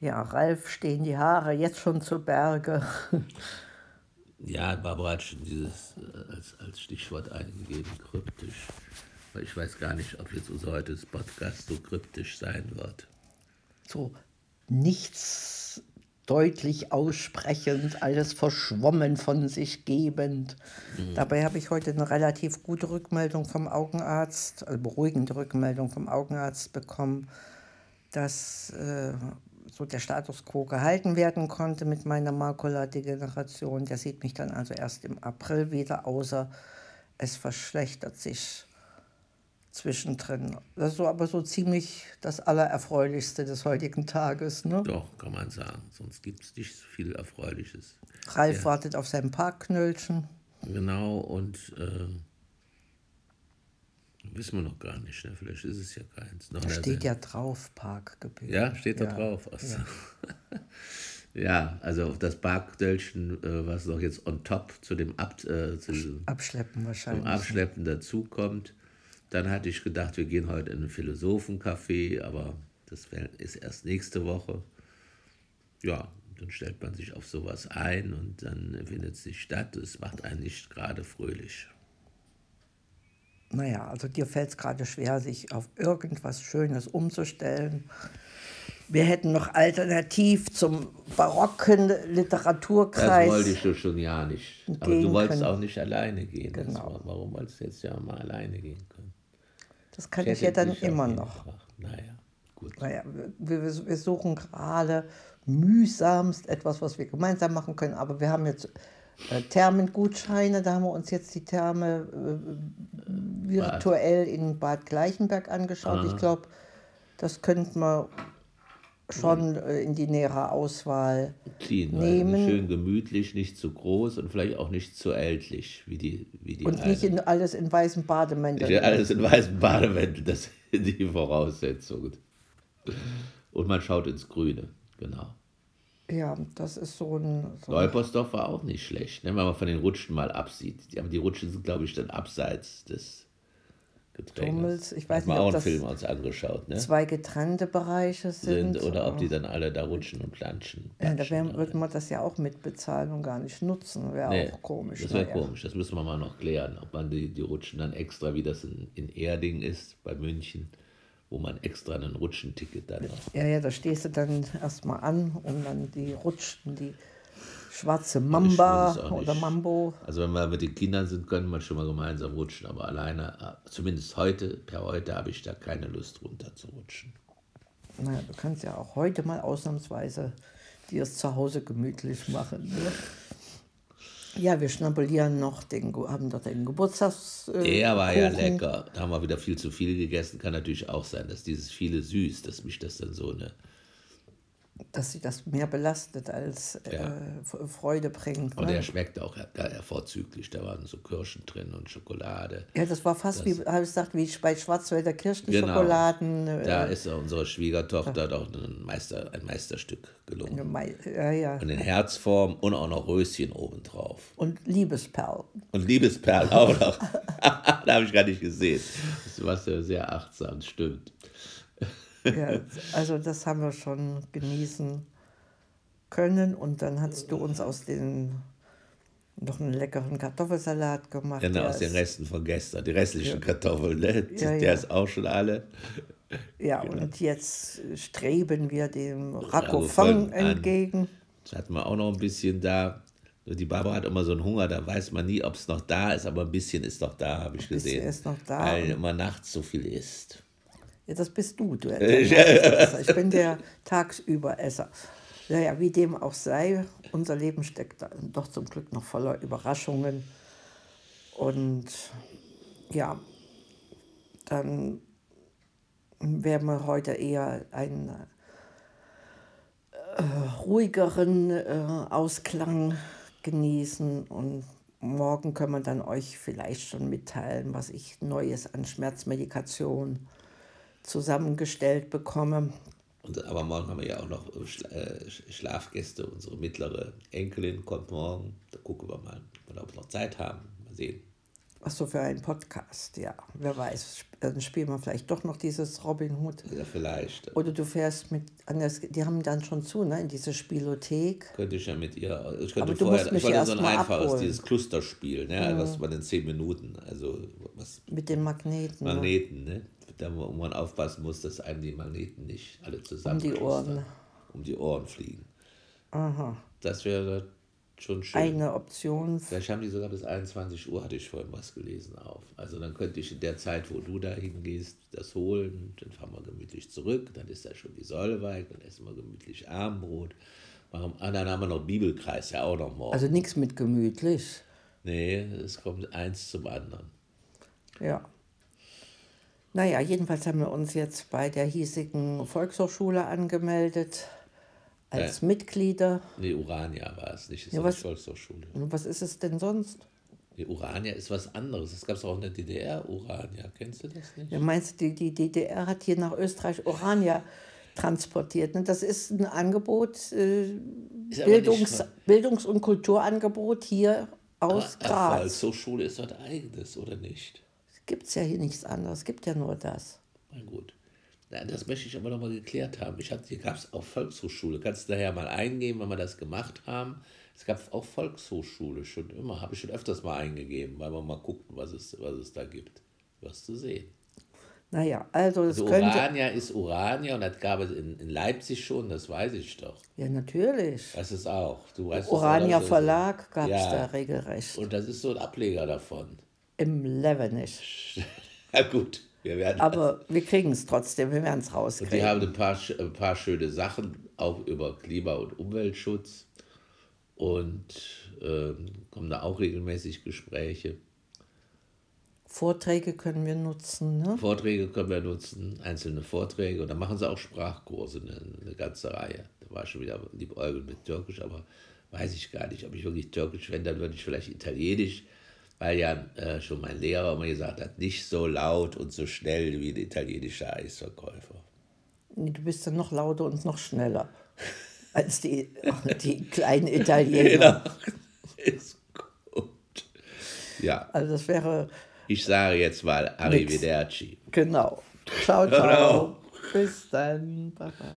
Ja, Ralf stehen die Haare jetzt schon zu Berge. Ja, Barbara hat schon dieses äh, als, als Stichwort eingegeben, kryptisch. Weil ich weiß gar nicht, ob jetzt unser heutiges Podcast so kryptisch sein wird. So nichts deutlich aussprechend, alles verschwommen von sich gebend. Dabei habe ich heute eine relativ gute Rückmeldung vom Augenarzt, also beruhigende Rückmeldung vom Augenarzt bekommen, dass äh, so der Status quo gehalten werden konnte mit meiner Makuladegeneration. Der sieht mich dann also erst im April wieder, außer es verschlechtert sich zwischendrin. Das ist so, aber so ziemlich das Allererfreulichste des heutigen Tages. Ne? Doch, kann man sagen. Sonst gibt es nicht so viel Erfreuliches. Ralf wartet auf sein Parkknöllchen. Genau, und äh, wissen wir noch gar nicht. Ne? Vielleicht ist es ja keins. Noch Da steht ja drauf, Parkgebühr. Ja, steht da Ja. drauf. Ach so. Ja. also auf das Barkdölchen, äh, was noch jetzt on top zu dem Ab, äh, zu Abschleppen zum wahrscheinlich. Abschleppen dazukommt. Dann hatte ich gedacht, wir gehen heute in ein Philosophencafé, aber das ist erst nächste Woche. Ja, dann stellt man sich auf sowas ein und dann findet es nicht statt. Es macht einen nicht gerade fröhlich. Naja, also dir fällt es gerade schwer, sich auf irgendwas Schönes umzustellen. Wir hätten noch alternativ zum barocken Das Literaturkreis. wollte ich doch schon ja nicht. Aber du wolltest können. auch nicht alleine gehen. Das Genau. war, warum wolltest du jetzt ja mal alleine gehen können? Das kann Ich ich ja dann immer noch. Naja, gut. Naja, wir, wir, wir suchen gerade mühsamst etwas, was wir gemeinsam machen können. Aber wir haben jetzt äh, Thermengutscheine. Da haben wir uns jetzt die Therme äh, virtuell in Bad Gleichenberg angeschaut. Ich glaube, das könnten wir schon äh, in die nähere Auswahl Clean, weil nehmen. schön gemütlich, nicht zu groß und vielleicht auch nicht zu ältlich, wie die, wie die und nicht in, alles in weißen Bademänteln. Ja, alles in weißen Bademänteln, das sind die Voraussetzungen. Und man schaut ins Grüne, genau. Ja, das ist so ein. So ein Leupersdorf war auch nicht schlecht, ne, wenn man von den Rutschen mal absieht. Die- Aber die Rutschen sind, glaube ich, dann abseits des Gedränges. Tummels. Ich weiß Haben wir nicht, auch ob einen das Film uns angeschaut, ne? zwei getrennte Bereiche sind. Sind, oder ob die dann alle da rutschen und planschen. Ja, da wär, würde man das ja auch mitbezahlen und gar nicht nutzen. Wäre Nee, auch komisch. Das wäre naja. komisch, das müssen wir mal noch klären, ob man die, die Rutschen dann extra, wie das in, in Erding ist, bei München, wo man extra ein Rutschenticket dann noch. Ja, ja, da stehst du dann erstmal an und dann die Rutschen, die schwarze Mamba oder. Mambo. Also wenn wir mit den Kindern sind, können wir schon mal gemeinsam rutschen, aber alleine, äh, zumindest heute, per heute habe ich da keine Lust runter zu rutschen. Naja, du kannst ja auch heute mal ausnahmsweise dir es zu Hause gemütlich machen. Ne? Ja, wir schnabulieren noch, den, haben doch den Geburtstags. Äh, Der war ja lecker. Da haben wir wieder viel zu viel gegessen. Kann natürlich auch sein, dass dieses viele süß, dass mich das dann so eine. Dass sie das mehr belastet als äh, Ja. F- Freude bringt. Und Ne? der schmeckt auch ja, vorzüglich. Da waren so Kirschen drin und Schokolade. Ja, das war fast wie, habe ich gesagt, wie bei Schwarzwälder Genau. Kirschenschokoladen. Da äh, ist unserer Schwiegertochter doch ein, Meister, ein Meisterstück gelungen. Mei- ja, ja. Und in Herzform und auch noch Röschen obendrauf. Und Liebesperl. Und Liebesperl auch noch. da habe ich gar nicht gesehen. Das war ja sehr achtsam, stimmt. Ja, also das haben wir schon genießen können. Und dann hast du uns aus den noch einen leckeren Kartoffelsalat gemacht. Genau, der aus den Resten von gestern, die restlichen Kartoffeln, ne? Ja, der ja. ist auch schon alle. Ja, und jetzt streben wir dem an. entgegen. Das hatten wir auch noch ein bisschen da. Die Barbara hat immer so einen Hunger, da weiß man nie, ob es noch da ist, aber ein bisschen ist noch da, habe ich bisschen gesehen. ist noch da. Weil immer nachts so viel isst. Ja, das bist du, du. Nachtesser. Ich bin der Tagsüberesser. Naja, wie dem auch sei, unser Leben steckt doch zum Glück noch voller Überraschungen. Und ja, dann werden wir heute eher einen äh, ruhigeren äh, Ausklang genießen und morgen können wir dann euch vielleicht schon mitteilen, was ich Neues an Schmerzmedikation zusammengestellt bekomme. Und, aber morgen haben wir ja auch noch äh, äh, Sch- Schlafgäste. Unsere mittlere Enkelin kommt morgen. Da gucken wir mal, ob wir noch Zeit haben. Mal sehen. Ach so, für einen Podcast, ja. Wer weiß, dann spielen wir vielleicht doch noch dieses Robin Hood. Ja, vielleicht. Oder du fährst mit, an das, die haben dann schon zu, ne, in diese Spielothek. Könnte ich ja mit ihr. Ich könnte Aber du vorher, musst mich ich wollte so ein einfaches, abholen. dieses Clusterspiel, ne? Was man in zehn Minuten, also was Mit den Magneten. ne? Magneten, ne? Da wo man aufpassen muss, dass einem die Magneten nicht alle zusammen Um die Ohren. um die Ohren fliegen. Aha. Das wäre schon schön. Eine Option. Vielleicht haben die sogar bis 21 Uhr, hatte ich vorhin was gelesen, auf. Also dann könnte ich in der Zeit, wo du da hingehst, das holen, dann fahren wir gemütlich zurück, dann ist da schon die Solveig, dann essen wir gemütlich Abendbrot. Warum? Ah, dann haben wir noch Bibelkreis, ja auch noch morgen. Also nichts mit gemütlich. nee, es kommt eins zum anderen. Ja. Naja, jedenfalls haben wir uns jetzt bei der hiesigen Volkshochschule angemeldet als Mitglieder. Nee, Urania war es nicht, es Ja, die was- Volkshochschule. Und was ist es denn sonst? Nee, Urania ist was anderes. Das gab es auch in der DDR, Urania. Kennst du das nicht? Ja, meinst du, die, die DDR hat hier nach Österreich Orania transportiert? Ne? Das ist ein Angebot, äh, Ist Bildungs-, Bildungs- und Kulturangebot hier aus Aber Graz. Volkshochschule ist was eigenes, oder nicht? Gibt es ja hier nichts anderes, gibt ja nur das. Na gut. Na, das möchte ich aber noch mal geklärt haben. Ich hatte, hier gab es auch Volkshochschule. Kannst du daher mal eingeben, wenn wir das gemacht haben. Es gab auch Volkshochschule schon immer. Habe ich schon öfters mal eingegeben, weil wir mal guckten, was es, was es da gibt. Was zu sehen. Naja, also das Also könnte. Urania ist Urania und das gab es in, in Leipzig schon, das weiß ich doch. Ja, natürlich. Das ist auch. Du weißt auch, das Verlag gab es Ja. da regelrecht. Und das ist so ein Ableger davon. Im Levenisch. Ja gut, wir werden Aber wir kriegen es trotzdem, wir werden es Und rauskriegen. die haben ein paar, ein paar schöne Sachen, auch über Klima- und Umweltschutz. Und ähm, kommen da auch regelmäßig Gespräche. Vorträge können wir nutzen, ne? Vorträge können wir nutzen, einzelne Vorträge. Und dann machen sie auch Sprachkurse, eine, eine ganze Reihe. Da war schon wieder liebäugelt mit Türkisch, aber weiß ich gar nicht, ob ich wirklich Türkisch, wenn, dann würde ich vielleicht Italienisch, weil ja äh, schon mein Lehrer immer gesagt hat, nicht so laut und so schnell wie ein italienischer Eisverkäufer. Nee, Du bist dann noch lauter und noch schneller als die, die kleinen Italiener. Ist gut. Ja, Also das wäre, ich sage jetzt mal Arrivederci. genau. Ciao, ciao. Bis dann. Bye.